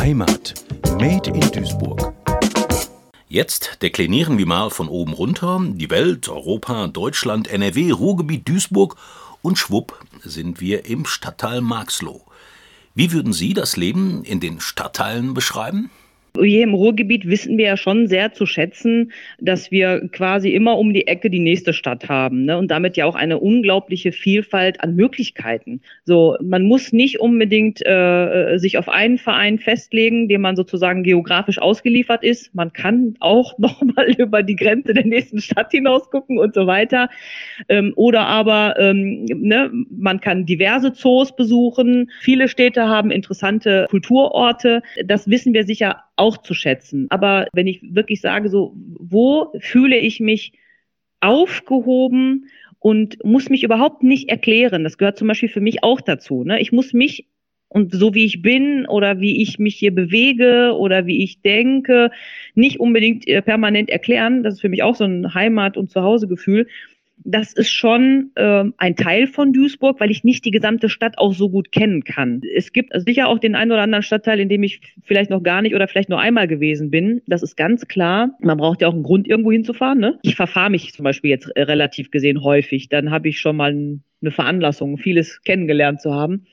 Heimat. Made in Duisburg. Jetzt deklinieren wir mal von oben runter die Welt, Europa, Deutschland, NRW, Ruhrgebiet, Duisburg und schwupp sind wir im Stadtteil Marxloh. Wie würden Sie das Leben in den Stadtteilen beschreiben? Hier im Ruhrgebiet wissen wir ja schon sehr zu schätzen, dass wir quasi immer um die Ecke die nächste Stadt haben ne? und damit ja auch eine unglaubliche Vielfalt an Möglichkeiten. So, man muss nicht unbedingt äh, sich auf einen Verein festlegen, dem man sozusagen geografisch ausgeliefert ist. Man kann auch nochmal über die Grenze der nächsten Stadt hinaus gucken und so weiter. Ähm, oder aber ähm, ne, man kann diverse Zoos besuchen. Viele Städte haben interessante Kulturorte. Das wissen wir sicher auch zu schätzen. Aber wenn ich wirklich sage, so, wo fühle ich mich aufgehoben und muss mich überhaupt nicht erklären. Das gehört zum Beispiel für mich auch dazu. Ne? Ich muss mich und so wie ich bin oder wie ich mich hier bewege oder wie ich denke, nicht unbedingt äh, permanent erklären. Das ist für mich auch so ein Heimat- und Zuhausegefühl das ist schon äh, ein Teil von Duisburg, weil ich nicht die gesamte Stadt auch so gut kennen kann. Es gibt sicher auch den einen oder anderen Stadtteil, in dem ich vielleicht noch gar nicht oder vielleicht nur einmal gewesen bin. Das ist ganz klar. Man braucht ja auch einen Grund, irgendwo hinzufahren. Ne? Ich verfahre mich zum Beispiel jetzt äh, relativ gesehen häufig. Dann habe ich schon mal eine Veranlassung, vieles kennengelernt zu haben.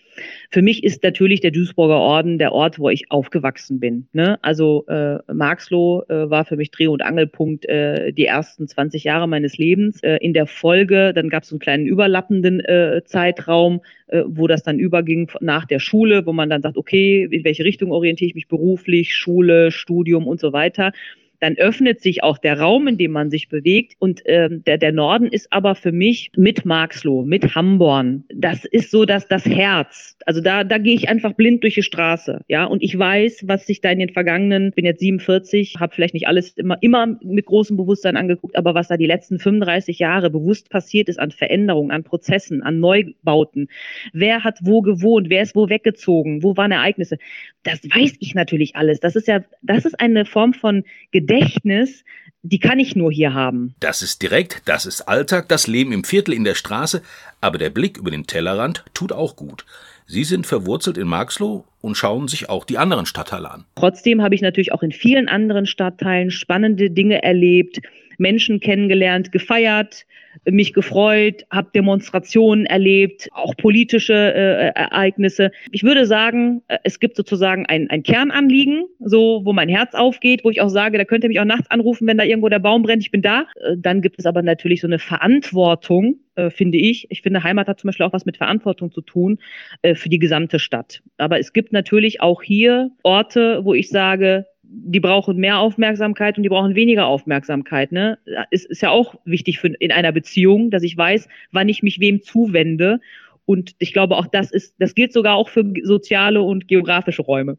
Für mich ist natürlich der Duisburger Orden der Ort, wo ich aufgewachsen bin. Ne? Also äh, Marxloh äh, war für mich Dreh- und Angelpunkt äh, die ersten 20 Jahre meines Lebens. Äh, in der Folge, dann gab es einen kleinen überlappenden äh, Zeitraum, äh, wo das dann überging nach der Schule, wo man dann sagt, okay, in welche Richtung orientiere ich mich beruflich, Schule, Studium und so weiter dann öffnet sich auch der Raum, in dem man sich bewegt. Und ähm, der, der Norden ist aber für mich mit Marxloh, mit Hamborn. Das ist so dass das Herz. Also da, da gehe ich einfach blind durch die Straße. Ja, und ich weiß, was sich da in den vergangenen, bin jetzt 47, habe vielleicht nicht alles immer, immer mit großem Bewusstsein angeguckt, aber was da die letzten 35 Jahre bewusst passiert ist an Veränderungen, an Prozessen, an Neubauten. Wer hat wo gewohnt? Wer ist wo weggezogen? Wo waren Ereignisse? Das weiß ich natürlich alles. Das ist ja, das ist eine Form von Gedächtnis, die kann ich nur hier haben. Das ist direkt, das ist Alltag, das Leben im Viertel in der Straße, aber der Blick über den Tellerrand tut auch gut. Sie sind verwurzelt in Marxloh und schauen sich auch die anderen Stadtteile an. Trotzdem habe ich natürlich auch in vielen anderen Stadtteilen spannende Dinge erlebt, Menschen kennengelernt, gefeiert, mich gefreut, habe Demonstrationen erlebt, auch politische äh, Ereignisse. Ich würde sagen, äh, es gibt sozusagen ein, ein Kernanliegen, so wo mein Herz aufgeht, wo ich auch sage, da könnt ihr mich auch nachts anrufen, wenn da irgendwo der Baum brennt, ich bin da. Äh, dann gibt es aber natürlich so eine Verantwortung, äh, finde ich. Ich finde, Heimat hat zum Beispiel auch was mit Verantwortung zu tun äh, für die gesamte Stadt. Aber es gibt natürlich auch hier Orte, wo ich sage, die brauchen mehr Aufmerksamkeit und die brauchen weniger Aufmerksamkeit. Ne? Es ist ja auch wichtig für, in einer Beziehung, dass ich weiß, wann ich mich wem zuwende. Und ich glaube, auch das ist, das gilt sogar auch für soziale und geografische Räume.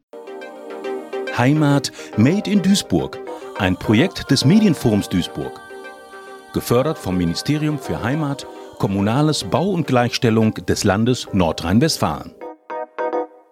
Heimat Made in Duisburg, ein Projekt des Medienforums Duisburg. Gefördert vom Ministerium für Heimat, Kommunales Bau und Gleichstellung des Landes Nordrhein-Westfalen.